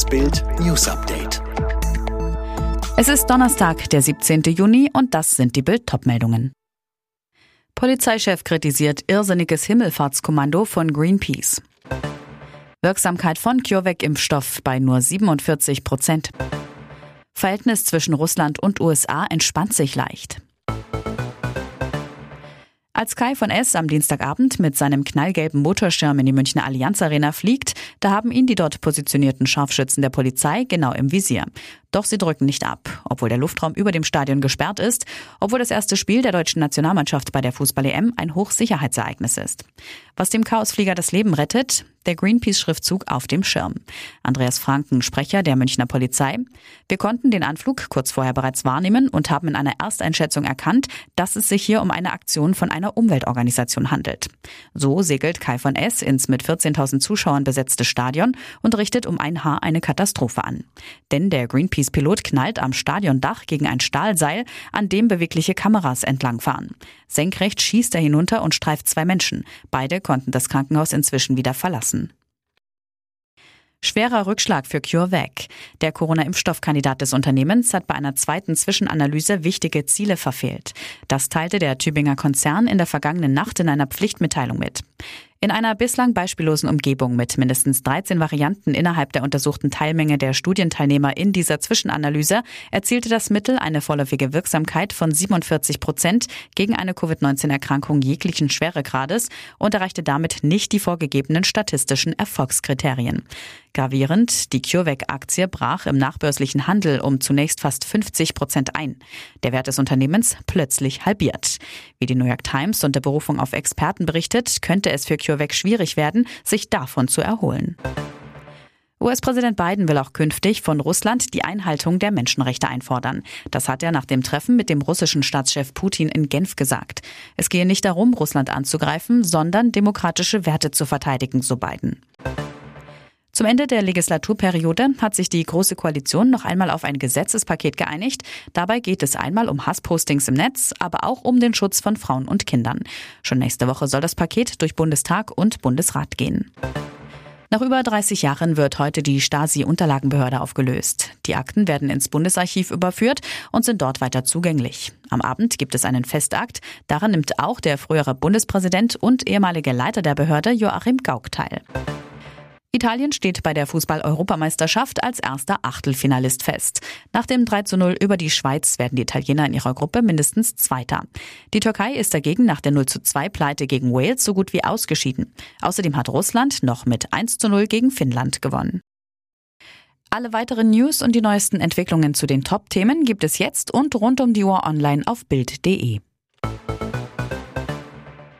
Das Bild News Update. Es ist Donnerstag, der 17. Juni und das sind die Bild meldungen Polizeichef kritisiert irrsinniges Himmelfahrtskommando von Greenpeace. Wirksamkeit von CureVac-Impfstoff bei nur 47 Prozent. Verhältnis zwischen Russland und USA entspannt sich leicht. Als Kai von S. am Dienstagabend mit seinem knallgelben Motorschirm in die Münchner Allianz Arena fliegt, da haben ihn die dort positionierten Scharfschützen der Polizei genau im Visier. Doch sie drücken nicht ab, obwohl der Luftraum über dem Stadion gesperrt ist, obwohl das erste Spiel der deutschen Nationalmannschaft bei der Fußball-EM ein Hochsicherheitsereignis ist. Was dem Chaosflieger das Leben rettet, der Greenpeace-Schriftzug auf dem Schirm. Andreas Franken, Sprecher der Münchner Polizei. Wir konnten den Anflug kurz vorher bereits wahrnehmen und haben in einer Ersteinschätzung erkannt, dass es sich hier um eine Aktion von einer Umweltorganisation handelt. So segelt Kai von S. ins mit 14.000 Zuschauern besetzte Stadion und richtet um ein Haar eine Katastrophe an. Denn der Greenpeace Greenpeace-Pilot knallt am Stadiondach gegen ein Stahlseil, an dem bewegliche Kameras entlangfahren. Senkrecht schießt er hinunter und streift zwei Menschen. Beide konnten das Krankenhaus inzwischen wieder verlassen. Schwerer Rückschlag für CureVac. Der Corona-Impfstoffkandidat des Unternehmens hat bei einer zweiten Zwischenanalyse wichtige Ziele verfehlt. Das teilte der Tübinger Konzern in der vergangenen Nacht in einer Pflichtmitteilung mit. In einer bislang beispiellosen Umgebung mit mindestens 13 Varianten innerhalb der untersuchten Teilmenge der Studienteilnehmer in dieser Zwischenanalyse erzielte das Mittel eine vorläufige Wirksamkeit von 47 Prozent gegen eine Covid-19-Erkrankung jeglichen Schweregrades und erreichte damit nicht die vorgegebenen statistischen Erfolgskriterien. Gravierend, die CureVac-Aktie brach im nachbörslichen Handel um zunächst fast 50 Prozent ein. Der Wert des Unternehmens plötzlich halbiert. Wie die New York Times unter Berufung auf Experten berichtet, könnte es für CureVac schwierig werden, sich davon zu erholen. US-Präsident Biden will auch künftig von Russland die Einhaltung der Menschenrechte einfordern. Das hat er nach dem Treffen mit dem russischen Staatschef Putin in Genf gesagt. Es gehe nicht darum, Russland anzugreifen, sondern demokratische Werte zu verteidigen, so Biden. Zum Ende der Legislaturperiode hat sich die Große Koalition noch einmal auf ein Gesetzespaket geeinigt. Dabei geht es einmal um Hasspostings im Netz, aber auch um den Schutz von Frauen und Kindern. Schon nächste Woche soll das Paket durch Bundestag und Bundesrat gehen. Nach über 30 Jahren wird heute die Stasi-Unterlagenbehörde aufgelöst. Die Akten werden ins Bundesarchiv überführt und sind dort weiter zugänglich. Am Abend gibt es einen Festakt. Daran nimmt auch der frühere Bundespräsident und ehemalige Leiter der Behörde Joachim Gauck teil. Italien steht bei der Fußball-Europameisterschaft als erster Achtelfinalist fest. Nach dem 3 zu 0 über die Schweiz werden die Italiener in ihrer Gruppe mindestens Zweiter. Die Türkei ist dagegen nach der 0 zu 2 Pleite gegen Wales so gut wie ausgeschieden. Außerdem hat Russland noch mit 1 zu 0 gegen Finnland gewonnen. Alle weiteren News und die neuesten Entwicklungen zu den Top-Themen gibt es jetzt und rund um die Uhr online auf Bild.de.